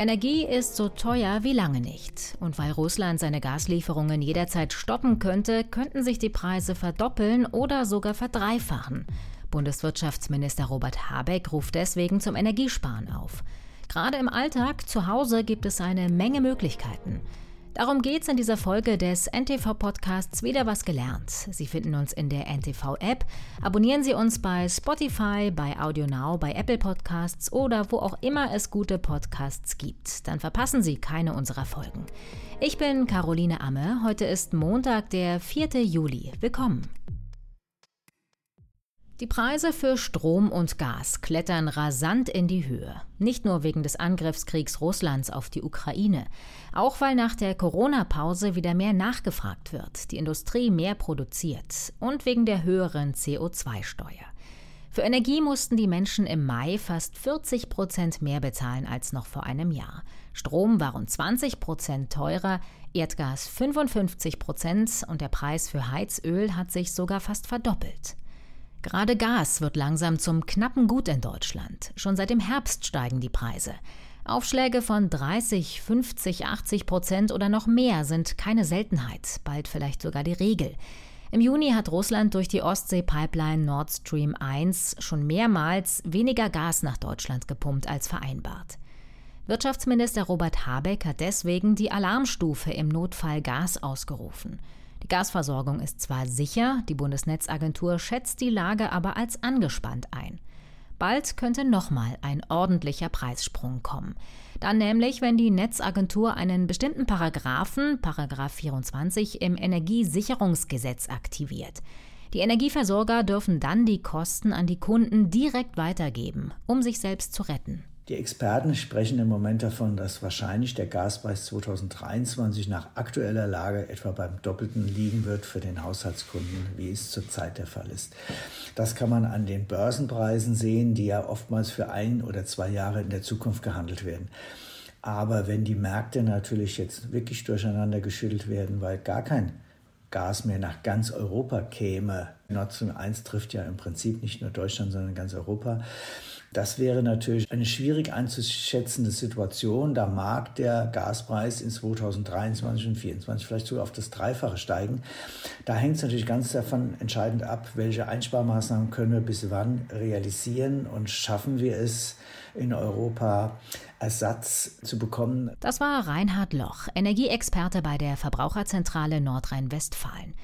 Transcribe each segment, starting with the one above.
Energie ist so teuer wie lange nicht. Und weil Russland seine Gaslieferungen jederzeit stoppen könnte, könnten sich die Preise verdoppeln oder sogar verdreifachen. Bundeswirtschaftsminister Robert Habeck ruft deswegen zum Energiesparen auf. Gerade im Alltag zu Hause gibt es eine Menge Möglichkeiten. Darum geht es in dieser Folge des NTV-Podcasts Wieder was gelernt. Sie finden uns in der NTV-App. Abonnieren Sie uns bei Spotify, bei AudioNow, bei Apple Podcasts oder wo auch immer es gute Podcasts gibt. Dann verpassen Sie keine unserer Folgen. Ich bin Caroline Amme. Heute ist Montag, der 4. Juli. Willkommen. Die Preise für Strom und Gas klettern rasant in die Höhe. Nicht nur wegen des Angriffskriegs Russlands auf die Ukraine, auch weil nach der Corona-Pause wieder mehr nachgefragt wird, die Industrie mehr produziert und wegen der höheren CO2-Steuer. Für Energie mussten die Menschen im Mai fast 40 Prozent mehr bezahlen als noch vor einem Jahr. Strom war rund 20 Prozent teurer, Erdgas 55 Prozent und der Preis für Heizöl hat sich sogar fast verdoppelt. Gerade Gas wird langsam zum knappen Gut in Deutschland. Schon seit dem Herbst steigen die Preise. Aufschläge von 30, 50, 80 Prozent oder noch mehr sind keine Seltenheit, bald vielleicht sogar die Regel. Im Juni hat Russland durch die Ostsee-Pipeline Nord Stream 1 schon mehrmals weniger Gas nach Deutschland gepumpt als vereinbart. Wirtschaftsminister Robert Habeck hat deswegen die Alarmstufe im Notfall Gas ausgerufen. Die Gasversorgung ist zwar sicher, die Bundesnetzagentur schätzt die Lage aber als angespannt ein. Bald könnte nochmal ein ordentlicher Preissprung kommen. Dann nämlich, wenn die Netzagentur einen bestimmten Paragraphen, Paragraph 24 im Energiesicherungsgesetz aktiviert. Die Energieversorger dürfen dann die Kosten an die Kunden direkt weitergeben, um sich selbst zu retten. Die Experten sprechen im Moment davon, dass wahrscheinlich der Gaspreis 2023 nach aktueller Lage etwa beim Doppelten liegen wird für den Haushaltskunden, wie es zurzeit der Fall ist. Das kann man an den Börsenpreisen sehen, die ja oftmals für ein oder zwei Jahre in der Zukunft gehandelt werden. Aber wenn die Märkte natürlich jetzt wirklich durcheinander geschüttelt werden, weil gar kein Gas mehr nach ganz Europa käme. Nord Stream 1 trifft ja im Prinzip nicht nur Deutschland, sondern ganz Europa. Das wäre natürlich eine schwierig einzuschätzende Situation. Da mag der Gaspreis in 2023 und 2024 vielleicht sogar auf das Dreifache steigen. Da hängt es natürlich ganz davon entscheidend ab, welche Einsparmaßnahmen können wir bis wann realisieren und schaffen wir es in Europa Ersatz zu bekommen. Das war Reinhard Loch, Energieexperte bei der Verbraucherzentrale Nordrhein-Westfalen.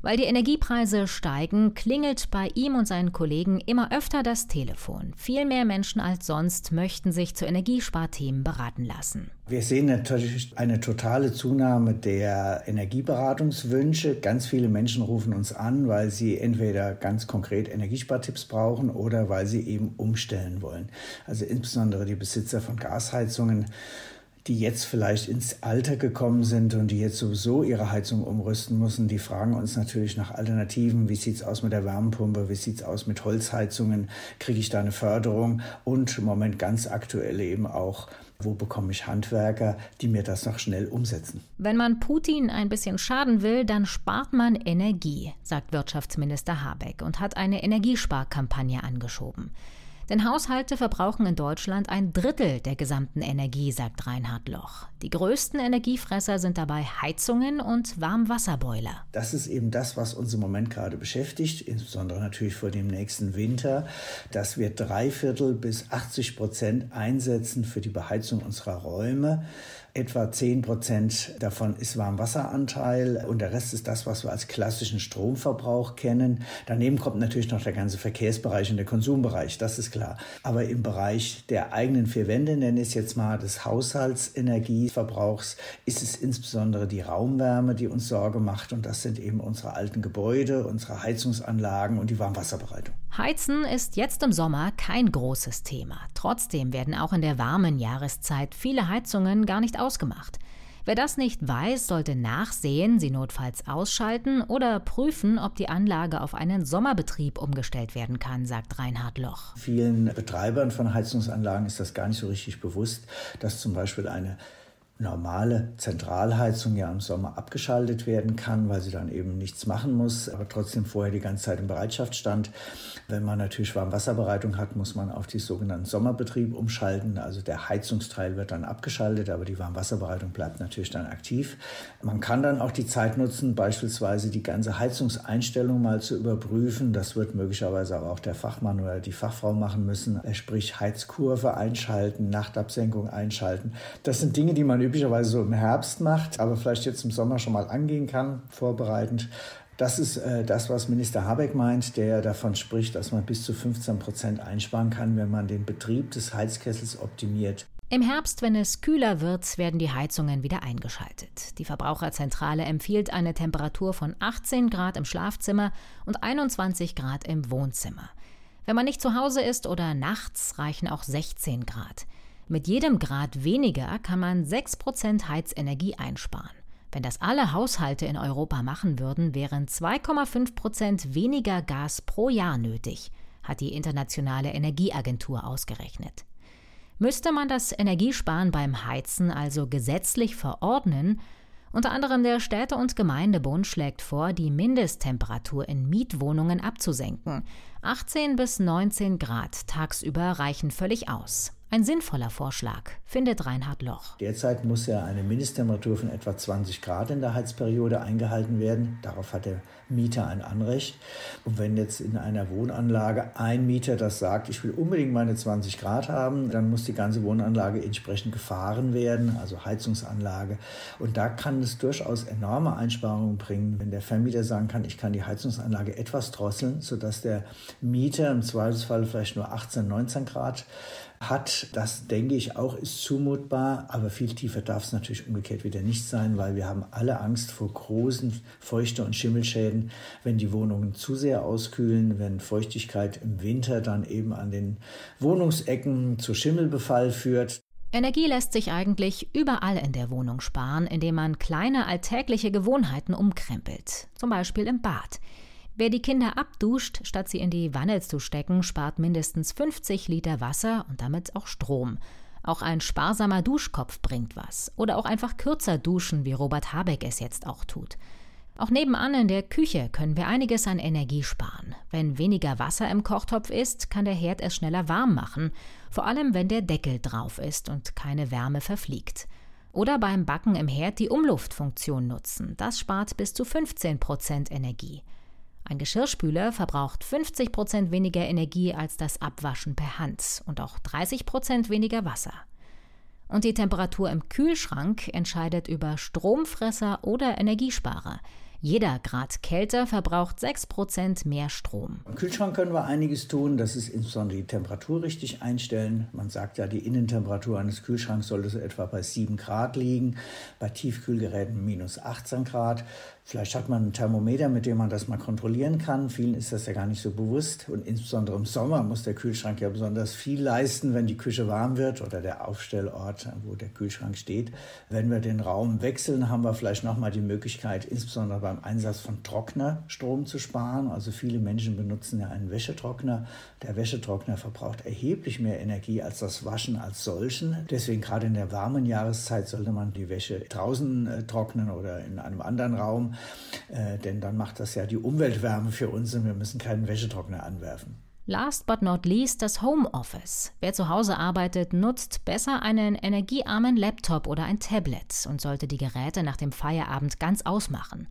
Weil die Energiepreise steigen, klingelt bei ihm und seinen Kollegen immer öfter das Telefon. Viel mehr Menschen als sonst möchten sich zu Energiesparthemen beraten lassen. Wir sehen natürlich eine totale Zunahme der Energieberatungswünsche. Ganz viele Menschen rufen uns an, weil sie entweder ganz konkret Energiespartipps brauchen oder weil sie eben umstellen wollen. Also insbesondere die Besitzer von Gasheizungen die jetzt vielleicht ins Alter gekommen sind und die jetzt sowieso ihre Heizung umrüsten müssen, die fragen uns natürlich nach Alternativen. Wie sieht's aus mit der Wärmepumpe? Wie sieht's aus mit Holzheizungen? Kriege ich da eine Förderung? Und im Moment ganz aktuell eben auch, wo bekomme ich Handwerker, die mir das noch schnell umsetzen? Wenn man Putin ein bisschen schaden will, dann spart man Energie, sagt Wirtschaftsminister Habeck und hat eine Energiesparkampagne angeschoben. Denn Haushalte verbrauchen in Deutschland ein Drittel der gesamten Energie, sagt Reinhard Loch. Die größten Energiefresser sind dabei Heizungen und Warmwasserboiler. Das ist eben das, was uns im Moment gerade beschäftigt, insbesondere natürlich vor dem nächsten Winter, dass wir drei Viertel bis 80 Prozent einsetzen für die Beheizung unserer Räume. Etwa 10 Prozent davon ist Warmwasseranteil und der Rest ist das, was wir als klassischen Stromverbrauch kennen. Daneben kommt natürlich noch der ganze Verkehrsbereich und der Konsumbereich, das ist klar. Aber im Bereich der eigenen vier Wände, nenne ich es jetzt mal, des Haushaltsenergieverbrauchs, ist es insbesondere die Raumwärme, die uns Sorge macht und das sind eben unsere alten Gebäude, unsere Heizungsanlagen und die Warmwasserbereitung. Heizen ist jetzt im Sommer kein großes Thema. Trotzdem werden auch in der warmen Jahreszeit viele Heizungen gar nicht ausgemacht. Wer das nicht weiß, sollte nachsehen, sie notfalls ausschalten oder prüfen, ob die Anlage auf einen Sommerbetrieb umgestellt werden kann, sagt Reinhard Loch. Vielen Betreibern von Heizungsanlagen ist das gar nicht so richtig bewusst, dass zum Beispiel eine normale Zentralheizung ja im Sommer abgeschaltet werden kann, weil sie dann eben nichts machen muss, aber trotzdem vorher die ganze Zeit in Bereitschaft stand. Wenn man natürlich Warmwasserbereitung hat, muss man auf die sogenannten Sommerbetrieb umschalten. Also der Heizungsteil wird dann abgeschaltet, aber die Warmwasserbereitung bleibt natürlich dann aktiv. Man kann dann auch die Zeit nutzen, beispielsweise die ganze Heizungseinstellung mal zu überprüfen. Das wird möglicherweise aber auch der Fachmann oder die Fachfrau machen müssen. Sprich Heizkurve einschalten, Nachtabsenkung einschalten. Das sind Dinge, die man üblicherweise so im Herbst macht, aber vielleicht jetzt im Sommer schon mal angehen kann, vorbereitend. Das ist äh, das, was Minister Habeck meint, der davon spricht, dass man bis zu 15 Prozent einsparen kann, wenn man den Betrieb des Heizkessels optimiert. Im Herbst, wenn es kühler wird, werden die Heizungen wieder eingeschaltet. Die Verbraucherzentrale empfiehlt eine Temperatur von 18 Grad im Schlafzimmer und 21 Grad im Wohnzimmer. Wenn man nicht zu Hause ist oder nachts, reichen auch 16 Grad. Mit jedem Grad weniger kann man 6% Heizenergie einsparen. Wenn das alle Haushalte in Europa machen würden, wären 2,5% weniger Gas pro Jahr nötig, hat die Internationale Energieagentur ausgerechnet. Müsste man das Energiesparen beim Heizen also gesetzlich verordnen, unter anderem der Städte- und Gemeindebund schlägt vor, die Mindesttemperatur in Mietwohnungen abzusenken. 18 bis 19 Grad tagsüber reichen völlig aus. Ein sinnvoller Vorschlag, findet Reinhard Loch. Derzeit muss ja eine Mindesttemperatur von etwa 20 Grad in der Heizperiode eingehalten werden. Darauf hat der Mieter ein Anrecht. Und wenn jetzt in einer Wohnanlage ein Mieter das sagt, ich will unbedingt meine 20 Grad haben, dann muss die ganze Wohnanlage entsprechend gefahren werden, also Heizungsanlage. Und da kann es durchaus enorme Einsparungen bringen, wenn der Vermieter sagen kann, ich kann die Heizungsanlage etwas drosseln, sodass der Mieter im Zweifelsfall vielleicht nur 18, 19 Grad hat. Das denke ich auch ist zumutbar, aber viel tiefer darf es natürlich umgekehrt wieder nicht sein, weil wir haben alle Angst vor großen Feuchte- und Schimmelschäden, wenn die Wohnungen zu sehr auskühlen, wenn Feuchtigkeit im Winter dann eben an den Wohnungsecken zu Schimmelbefall führt. Energie lässt sich eigentlich überall in der Wohnung sparen, indem man kleine alltägliche Gewohnheiten umkrempelt, zum Beispiel im Bad. Wer die Kinder abduscht, statt sie in die Wanne zu stecken, spart mindestens 50 Liter Wasser und damit auch Strom. Auch ein sparsamer Duschkopf bringt was. Oder auch einfach kürzer duschen, wie Robert Habeck es jetzt auch tut. Auch nebenan in der Küche können wir einiges an Energie sparen. Wenn weniger Wasser im Kochtopf ist, kann der Herd es schneller warm machen, vor allem wenn der Deckel drauf ist und keine Wärme verfliegt. Oder beim Backen im Herd die Umluftfunktion nutzen. Das spart bis zu 15 Prozent Energie. Ein Geschirrspüler verbraucht 50 Prozent weniger Energie als das Abwaschen per Hand und auch 30 Prozent weniger Wasser. Und die Temperatur im Kühlschrank entscheidet über Stromfresser oder Energiesparer. Jeder Grad kälter verbraucht 6% mehr Strom. Im Kühlschrank können wir einiges tun. Das ist insbesondere die Temperatur richtig einstellen. Man sagt ja, die Innentemperatur eines Kühlschranks sollte so etwa bei 7 Grad liegen, bei Tiefkühlgeräten minus 18 Grad. Vielleicht hat man ein Thermometer, mit dem man das mal kontrollieren kann. Vielen ist das ja gar nicht so bewusst. Und insbesondere im Sommer muss der Kühlschrank ja besonders viel leisten, wenn die Küche warm wird oder der Aufstellort, wo der Kühlschrank steht. Wenn wir den Raum wechseln, haben wir vielleicht nochmal die Möglichkeit, insbesondere beim Einsatz von Trockner Strom zu sparen. Also viele Menschen benutzen ja einen Wäschetrockner. Der Wäschetrockner verbraucht erheblich mehr Energie als das Waschen als solchen. Deswegen gerade in der warmen Jahreszeit sollte man die Wäsche draußen äh, trocknen oder in einem anderen Raum äh, denn dann macht das ja die Umweltwärme für uns und wir müssen keinen Wäschetrockner anwerfen. Last but not least das Homeoffice. Wer zu Hause arbeitet, nutzt besser einen energiearmen Laptop oder ein Tablet und sollte die Geräte nach dem Feierabend ganz ausmachen.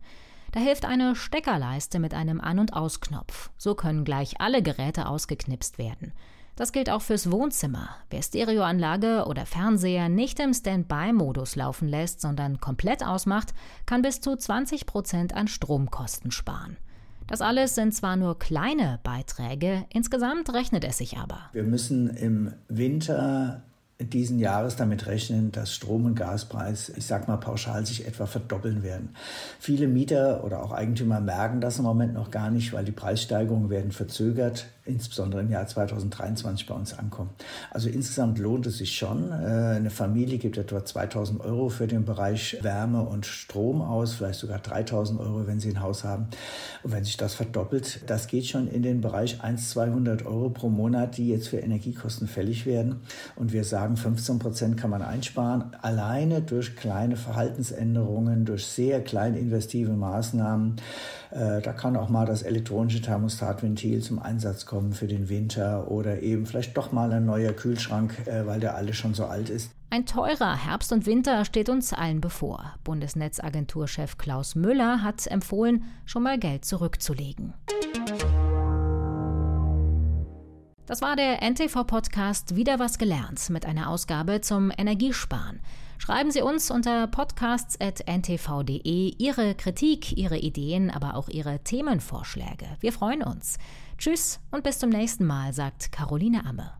Da hilft eine Steckerleiste mit einem An- und Ausknopf. So können gleich alle Geräte ausgeknipst werden. Das gilt auch fürs Wohnzimmer. Wer Stereoanlage oder Fernseher nicht im Standby-Modus laufen lässt, sondern komplett ausmacht, kann bis zu 20 Prozent an Stromkosten sparen. Das alles sind zwar nur kleine Beiträge, insgesamt rechnet es sich aber. Wir müssen im Winter diesen Jahres damit rechnen, dass Strom- und Gaspreis, ich sag mal pauschal, sich etwa verdoppeln werden. Viele Mieter oder auch Eigentümer merken das im Moment noch gar nicht, weil die Preissteigerungen werden verzögert. Insbesondere im Jahr 2023 bei uns ankommen. Also insgesamt lohnt es sich schon. Äh, eine Familie gibt etwa 2000 Euro für den Bereich Wärme und Strom aus, vielleicht sogar 3000 Euro, wenn sie ein Haus haben. Und wenn sich das verdoppelt, das geht schon in den Bereich 1, 200 Euro pro Monat, die jetzt für Energiekosten fällig werden. Und wir sagen, 15 Prozent kann man einsparen, alleine durch kleine Verhaltensänderungen, durch sehr klein Maßnahmen. Äh, da kann auch mal das elektronische Thermostatventil zum Einsatz kommen für den Winter oder eben vielleicht doch mal ein neuer Kühlschrank, äh, weil der alles schon so alt ist. Ein teurer Herbst und Winter steht uns allen bevor. Bundesnetzagenturchef Klaus Müller hat empfohlen, schon mal Geld zurückzulegen. Das war der NTV-Podcast Wieder was gelernt mit einer Ausgabe zum Energiesparen. Schreiben Sie uns unter podcasts.ntv.de Ihre Kritik, Ihre Ideen, aber auch Ihre Themenvorschläge. Wir freuen uns. Tschüss und bis zum nächsten Mal, sagt Caroline Amme.